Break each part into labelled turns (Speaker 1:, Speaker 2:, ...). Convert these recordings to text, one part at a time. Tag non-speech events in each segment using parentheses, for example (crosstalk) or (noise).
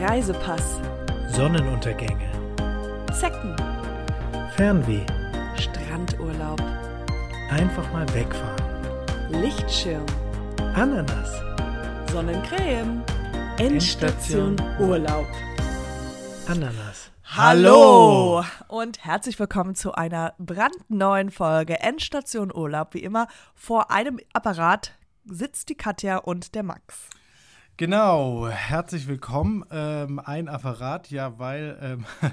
Speaker 1: Reisepass,
Speaker 2: Sonnenuntergänge,
Speaker 1: Zecken,
Speaker 2: Fernweh,
Speaker 1: Strandurlaub,
Speaker 2: einfach mal wegfahren,
Speaker 1: Lichtschirm,
Speaker 2: Ananas,
Speaker 1: Sonnencreme, Endstation Urlaub.
Speaker 2: Ananas.
Speaker 1: Hallo! Und herzlich willkommen zu einer brandneuen Folge Endstation Urlaub. Wie immer vor einem Apparat sitzt die Katja und der Max.
Speaker 2: Genau, herzlich willkommen. Ähm, ein Apparat, ja, weil ähm, (laughs)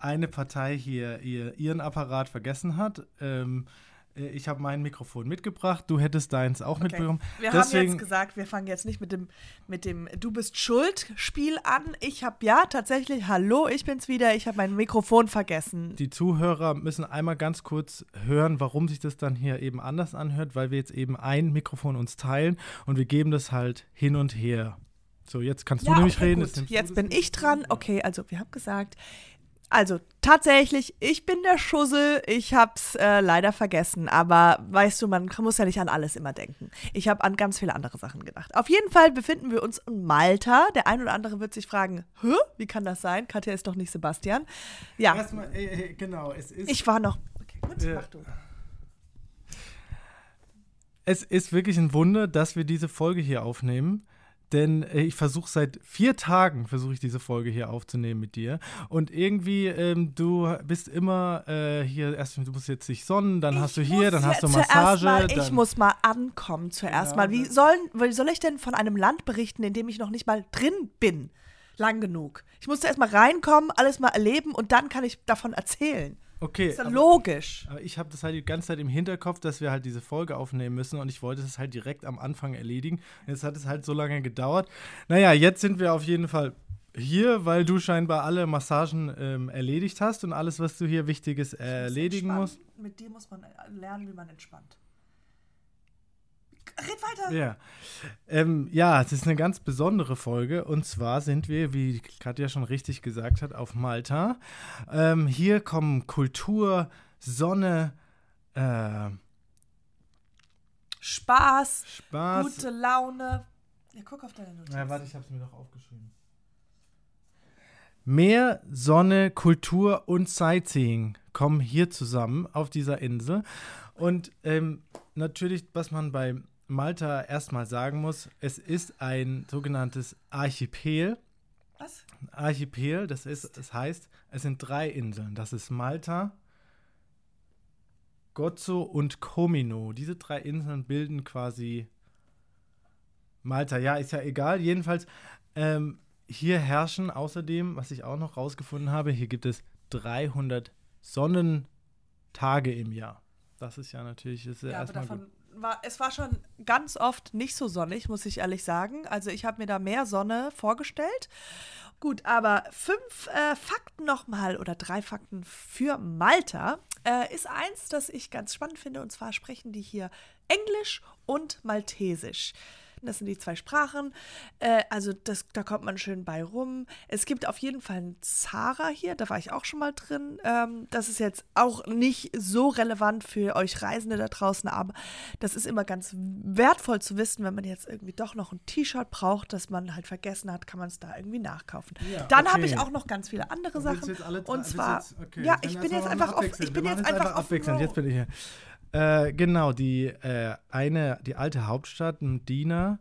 Speaker 2: eine Partei hier ihr, ihren Apparat vergessen hat. Ähm, äh, ich habe mein Mikrofon mitgebracht, du hättest deins auch
Speaker 1: Okay.
Speaker 2: mitbekommen.
Speaker 1: Wir
Speaker 2: Deswegen,
Speaker 1: haben jetzt gesagt, wir fangen jetzt nicht mit dem, mit dem Du bist schuld Spiel an. Ich habe ja tatsächlich, hallo, ich bin's wieder, ich habe mein Mikrofon vergessen.
Speaker 2: die Zuhörer müssen einmal ganz kurz hören, warum sich das dann hier eben anders anhört, weil wir jetzt eben ein Mikrofon uns teilen und wir geben das halt hin und her. So, jetzt kannst du nämlich
Speaker 1: okay,
Speaker 2: reden. Jetzt
Speaker 1: Jetzt bin ich dran. Okay, also wir haben gesagt, also tatsächlich, ich bin der Schussel. Ich hab's äh, leider vergessen. Aber weißt du, man muss ja nicht an alles immer denken. Ich habe an ganz viele andere Sachen gedacht. Auf jeden Fall befinden wir uns in Malta. Der ein oder andere wird sich fragen, Hä? wie kann das sein? Katja ist doch nicht Sebastian. Ja,
Speaker 2: Erstmal, äh, äh, genau, es ist.
Speaker 1: ich war noch. Okay, gut,
Speaker 2: Ja.
Speaker 1: mach du.
Speaker 2: Es ist wirklich ein Wunder, dass wir diese Folge hier aufnehmen. Denn äh, ich versuche seit vier Tagen, versuche ich diese Folge hier aufzunehmen mit dir. Und irgendwie, ähm, du bist immer äh, hier, erst du musst jetzt dich sonnen, dann hast du
Speaker 1: Ich
Speaker 2: hier, dann hast du Massage.
Speaker 1: Mal, ich muss mal ankommen zuerst
Speaker 2: Ja,
Speaker 1: mal. Wie,
Speaker 2: das-
Speaker 1: sollen, wie soll ich denn von einem Land berichten, in dem ich noch nicht mal drin bin? Lang genug. Ich musste erst mal reinkommen, alles mal erleben und dann kann ich davon erzählen.
Speaker 2: Okay,
Speaker 1: Ist ja
Speaker 2: aber,
Speaker 1: logisch.
Speaker 2: aber ich habe das halt die ganze Zeit im Hinterkopf, dass wir halt diese Folge aufnehmen müssen und ich wollte es halt direkt am Anfang erledigen. Jetzt hat es halt so lange gedauert. Naja, jetzt sind wir auf jeden Fall hier, weil du scheinbar alle Massagen ähm, erledigt hast und alles, was du hier Wichtiges erledigen musst.
Speaker 1: Mit dir muss man lernen, wie man entspannt. Red weiter.
Speaker 2: Ja. Ähm, ja, es ist eine ganz besondere Folge. Und zwar sind wir, wie Katja schon richtig gesagt hat, auf Malta. Ähm, hier kommen Kultur, Sonne, äh,
Speaker 1: Spaß,
Speaker 2: Spaß.
Speaker 1: gute Laune. Ja, guck auf deine Notiz.
Speaker 2: Ja, warte, ich habe es mir doch aufgeschrieben. Meer, Sonne, Kultur und Sightseeing kommen hier zusammen auf dieser Insel. Und ähm, natürlich, was man bei Malta erstmal sagen muss, es ist ein sogenanntes Archipel.
Speaker 1: Was?
Speaker 2: Archipel, das ist, das heißt, es sind drei Inseln. Das ist Malta, Gozo und Comino. Diese drei Inseln bilden quasi Malta. Ja, ist ja egal. Jedenfalls, ähm, hier herrschen außerdem, was ich auch noch rausgefunden habe, hier gibt es 300 Sonnentage im Jahr. Das ist ja natürlich ist ja,
Speaker 1: Ja, aber
Speaker 2: erstmal
Speaker 1: davon
Speaker 2: gut.
Speaker 1: War, es war schon ganz oft nicht so sonnig, muss ich ehrlich sagen. Also ich habe mir da mehr Sonne vorgestellt. Gut, aber fünf äh, Fakten nochmal oder drei Fakten für Malta äh, ist eins, das ich ganz spannend finde. Und zwar sprechen die hier Englisch und Maltesisch. Das sind die zwei Sprachen. Äh, also das, da kommt man schön bei rum. Es gibt auf jeden Fall einen Zara hier, da war ich auch schon mal drin. Ähm, das ist jetzt auch nicht so relevant für euch Reisende da draußen, aber das ist immer ganz wertvoll zu wissen, wenn man jetzt irgendwie doch noch ein T-Shirt braucht, das man halt vergessen hat, kann man es da irgendwie nachkaufen.
Speaker 2: Ja,
Speaker 1: Dann
Speaker 2: okay.
Speaker 1: habe ich auch noch ganz viele andere Sachen. Und zwar,
Speaker 2: okay,
Speaker 1: ja, ich bin jetzt einfach auf, ich bin jetzt einfach
Speaker 2: abwechselnd. Jetzt bin ich hier. Äh, genau, die äh, eine, die alte Hauptstadt, Medina,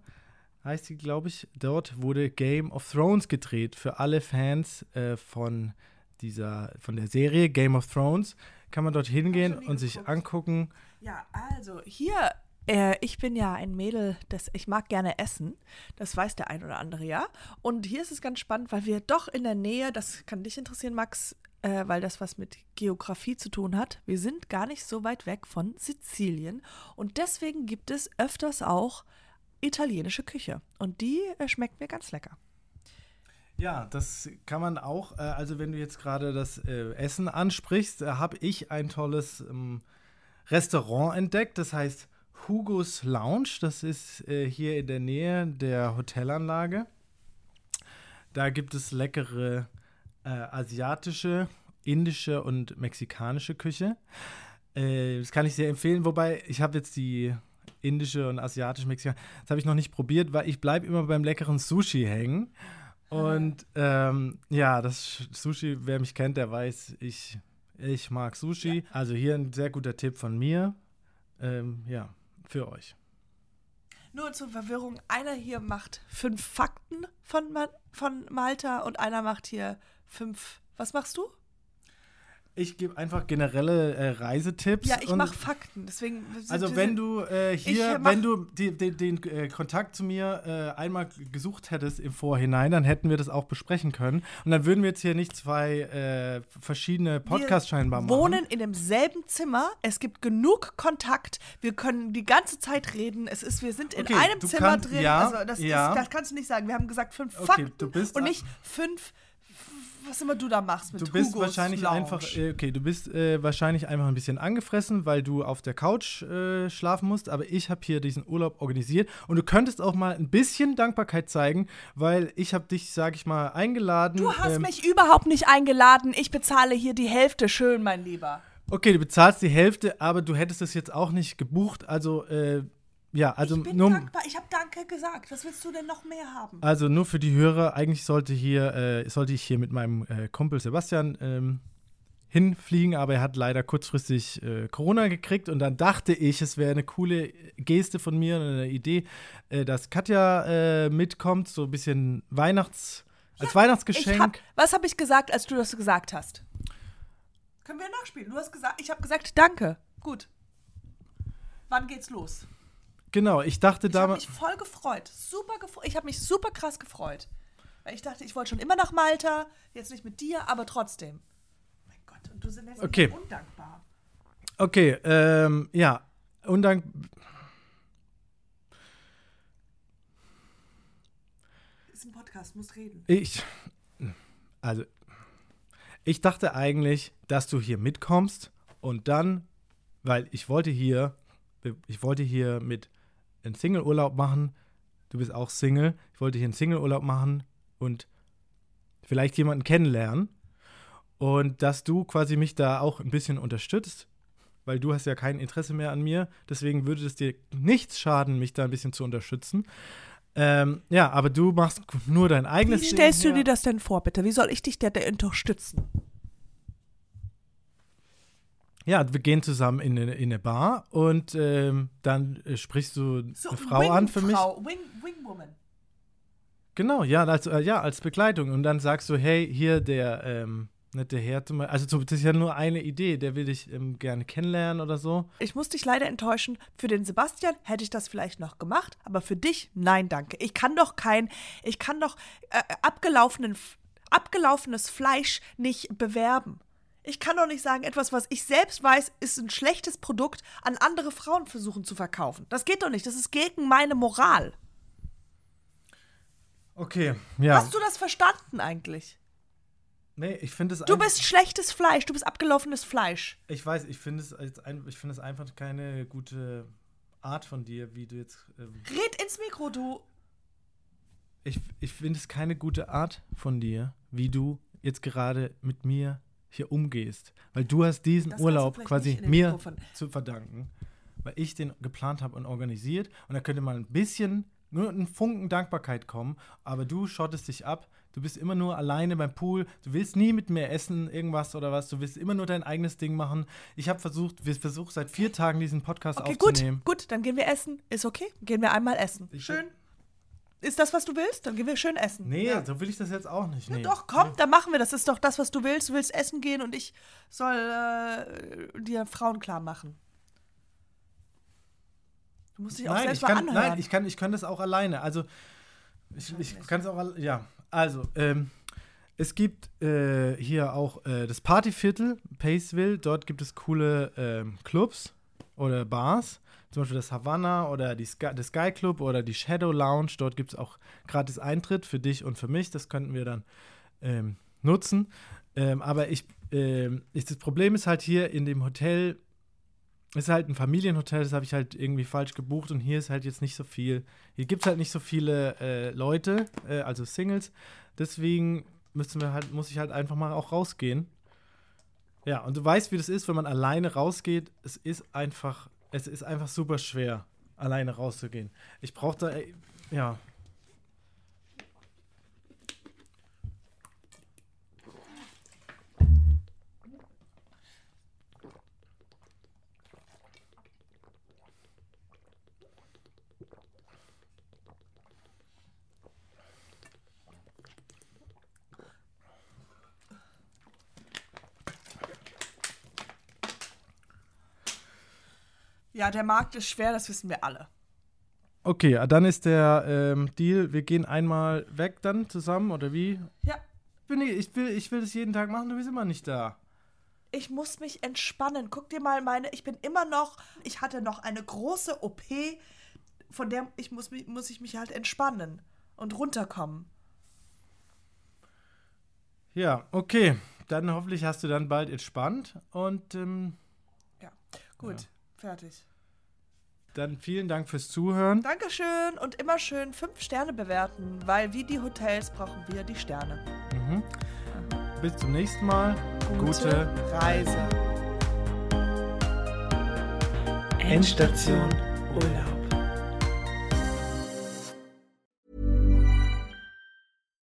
Speaker 2: heißt sie, glaube ich. Dort wurde Game of Thrones gedreht. Für alle Fans äh, von dieser, von der Serie Game of Thrones kann man dort hingehen und sich
Speaker 1: geguckt.
Speaker 2: angucken.
Speaker 1: Ja, also hier, äh, ich bin ja ein Mädel, das, ich mag gerne essen. Das weiß der ein oder andere ja. Und hier ist es ganz spannend, weil wir doch in der Nähe, das kann dich interessieren, Max, äh, weil das was mit Geografie zu tun hat. Wir sind gar nicht so weit weg von Sizilien. Und deswegen gibt es öfters auch italienische Küche. Und die äh, schmeckt mir ganz lecker.
Speaker 2: Ja, das kann man auch. Äh, also, wenn du jetzt gerade das äh, Essen ansprichst, äh, habe ich ein tolles ähm, Restaurant entdeckt. Das heißt Hugos Lounge. Das ist äh, hier in der Nähe der Hotelanlage. Da gibt es leckere äh, asiatische, indische und mexikanische Küche. Äh, das kann ich sehr empfehlen. Wobei, ich habe jetzt die indische und asiatische Mexikanische, das habe ich noch nicht probiert, weil ich bleibe immer beim leckeren Sushi hängen. Und Und ähm, ja, das Sushi, wer mich kennt, der weiß, ich, ich mag Sushi. Ja. Also hier ein sehr guter Tipp von mir. Ähm, ja, für euch.
Speaker 1: Nur zur Verwirrung, einer hier macht fünf Fakten von, von Malta und einer macht hier fünf. Was machst du?
Speaker 2: Ich gebe einfach generelle äh, Reisetipps.
Speaker 1: Ja, ich mache Fakten. Deswegen.
Speaker 2: Also wenn du äh, hier, wenn du die, die, den äh, Kontakt zu mir äh, einmal gesucht hättest im Vorhinein, dann hätten wir das auch besprechen können. Und dann würden wir jetzt hier nicht zwei äh, verschiedene Podcasts scheinbar machen.
Speaker 1: Wir wohnen in demselben Zimmer. Es gibt genug Kontakt. Wir können die ganze Zeit reden. Es ist, wir sind in okay, einem Zimmer kann, drin. Ja, also das, ja. ist, das kannst du nicht sagen. Wir haben gesagt fünf okay, Fakten und nicht fünf was immer du da machst mit
Speaker 2: Du bist
Speaker 1: Hugos
Speaker 2: wahrscheinlich
Speaker 1: Lounge.
Speaker 2: einfach, äh, okay, du bist äh, wahrscheinlich einfach ein bisschen angefressen, weil du auf der Couch äh, schlafen musst, aber ich habe hier diesen Urlaub organisiert und du könntest auch mal ein bisschen Dankbarkeit zeigen, weil ich habe dich, sag ich mal, eingeladen.
Speaker 1: Du hast ähm, mich überhaupt nicht eingeladen. Ich bezahle hier die Hälfte schön, mein Lieber.
Speaker 2: Okay, du bezahlst die Hälfte, aber du hättest es jetzt auch nicht gebucht, also äh, ja, also
Speaker 1: ich bin
Speaker 2: nur,
Speaker 1: dankbar. Ich habe Danke gesagt. Was willst du denn noch mehr haben?
Speaker 2: Also nur für die Hörer, eigentlich sollte hier, äh, sollte ich hier mit meinem äh, Kumpel Sebastian ähm, hinfliegen, aber er hat leider kurzfristig äh, Corona gekriegt und dann dachte ich, es wäre eine coole Geste von mir, eine Idee, äh, dass Katja äh, mitkommt, so ein bisschen Weihnachts, als ja, Weihnachtsgeschenk.
Speaker 1: Hab, was habe ich gesagt, als du das gesagt hast? Können wir nachspielen? Du hast gesagt, ich habe gesagt, danke. Gut. Wann geht's los?
Speaker 2: Genau, ich dachte damals.
Speaker 1: Ich habe mich voll gefreut. Super gefreut. Ich habe mich super krass gefreut. Weil ich dachte, ich wollte schon immer nach Malta. Jetzt nicht mit dir, aber trotzdem. Oh mein Gott, und du sind jetzt
Speaker 2: okay.
Speaker 1: undankbar.
Speaker 2: Okay, ähm, ja. Undank.
Speaker 1: Ist ein Podcast, muss reden.
Speaker 2: Ich. Also. Ich dachte eigentlich, dass du hier mitkommst und dann, weil ich wollte hier, ich wollte hier mit einen Single-Urlaub machen. Du bist auch Single. Ich wollte hier einen Single-Urlaub machen und vielleicht jemanden kennenlernen. Und dass du quasi mich da auch ein bisschen unterstützt, weil du hast ja kein Interesse mehr an mir. Deswegen würde es dir nichts schaden, mich da ein bisschen zu unterstützen. Ähm, ja, aber du machst nur dein eigenes
Speaker 1: Wie stellst Ding du dir das denn vor, bitte? Wie soll ich dich da unterstützen?
Speaker 2: Ja, wir gehen zusammen in eine, in eine Bar und ähm, dann äh, sprichst du
Speaker 1: so,
Speaker 2: eine Frau an für mich.
Speaker 1: Frau, Wing, Wingwoman.
Speaker 2: Genau, ja als, äh, ja, als Begleitung. Und dann sagst du, hey, hier der ähm, nette Herr, also das ist ja nur eine Idee, der will dich ähm, gerne kennenlernen oder so.
Speaker 1: Ich muss dich leider enttäuschen. Für den Sebastian hätte ich das vielleicht noch gemacht, aber für dich, nein, danke. Ich kann doch kein, ich kann doch äh, abgelaufenen, abgelaufenes Fleisch nicht bewerben. Ich kann doch nicht sagen, etwas, was ich selbst weiß, ist ein schlechtes Produkt, an andere Frauen versuchen zu verkaufen. Das geht doch nicht. Das ist gegen meine Moral.
Speaker 2: Okay, ja.
Speaker 1: Hast du das verstanden eigentlich?
Speaker 2: Nee, ich finde es.
Speaker 1: Du bist schlechtes Fleisch, du bist abgelaufenes Fleisch.
Speaker 2: Ich weiß, ich finde es, ich finde es einfach keine gute Art von dir, wie du jetzt.
Speaker 1: Ähm Red ins Mikro, du.
Speaker 2: Ich, ich finde es keine gute Art von dir, wie du jetzt gerade mit mir hier umgehst. Weil du hast diesen das Urlaub quasi mir zu verdanken, weil ich den geplant habe und organisiert. Und da könnte mal ein bisschen, nur ein Funken Dankbarkeit kommen, aber du schottest dich ab. Du bist immer nur alleine beim Pool. Du willst nie mit mir essen, irgendwas oder was. Du willst immer nur dein eigenes Ding machen. Ich habe versucht, wir versuchen seit vier Tagen diesen Podcast okay, aufzunehmen.
Speaker 1: Gut, gut, dann gehen wir essen. Ist okay. Gehen wir einmal essen. Ich Schön. Ist das, was du willst? Dann gehen wir schön essen.
Speaker 2: Nee, ja. so will ich das jetzt auch nicht. Nee.
Speaker 1: Ja, doch, komm, nee. dann machen wir das. ist doch das, was du willst. Du willst essen gehen und ich soll äh, dir Frauen klar machen. Du musst dich auch
Speaker 2: nein,
Speaker 1: selbst
Speaker 2: ich kann,
Speaker 1: anhören.
Speaker 2: Nein, ich kann, ich kann das auch alleine. Also, ich, ich kann es auch, ja. Also, ähm, es gibt äh, hier auch äh, das Partyviertel, Paceville. Dort gibt es coole ähm, Clubs oder Bars zum Beispiel das Havana oder die Sky, der Sky Club oder die Shadow Lounge. Dort gibt es auch gratis Eintritt für dich und für mich. Das könnten wir dann ähm, nutzen. Ähm, aber ich, ähm, ich, das Problem ist halt hier in dem Hotel, ist halt ein Familienhotel, das habe ich halt irgendwie falsch gebucht und hier ist halt jetzt nicht so viel. Hier gibt es halt nicht so viele äh, Leute, äh, also Singles. Deswegen müssen wir halt, muss ich halt einfach mal auch rausgehen. Ja, und du weißt, wie das ist, wenn man alleine rausgeht. Es ist einfach es ist einfach super schwer, alleine rauszugehen. Ich brauche da, ja.
Speaker 1: Ja, der Markt ist schwer, das wissen wir alle.
Speaker 2: Okay, dann ist der ähm, Deal, wir gehen einmal weg dann zusammen, oder wie?
Speaker 1: Ja.
Speaker 2: Bin ich, ich, will, ich will das jeden Tag machen, du bist immer nicht da.
Speaker 1: Ich muss mich entspannen. Guck dir mal meine, ich bin immer noch, ich hatte noch eine große OP, von der ich muss, muss ich mich halt entspannen und runterkommen.
Speaker 2: Ja, okay. Dann hoffentlich hast du dann bald entspannt und ähm,
Speaker 1: Ja, gut, fertig.
Speaker 2: Dann vielen Dank fürs Zuhören.
Speaker 1: Dankeschön und immer schön fünf Sterne bewerten, weil wie die Hotels brauchen wir die Sterne.
Speaker 2: Bis zum nächsten Mal. Gute,
Speaker 1: Reise.
Speaker 2: Endstation
Speaker 1: Urlaub.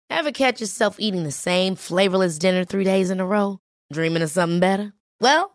Speaker 3: Ever catch yourself eating the same flavorless dinner three days in a row? Dreaming of something better? Well,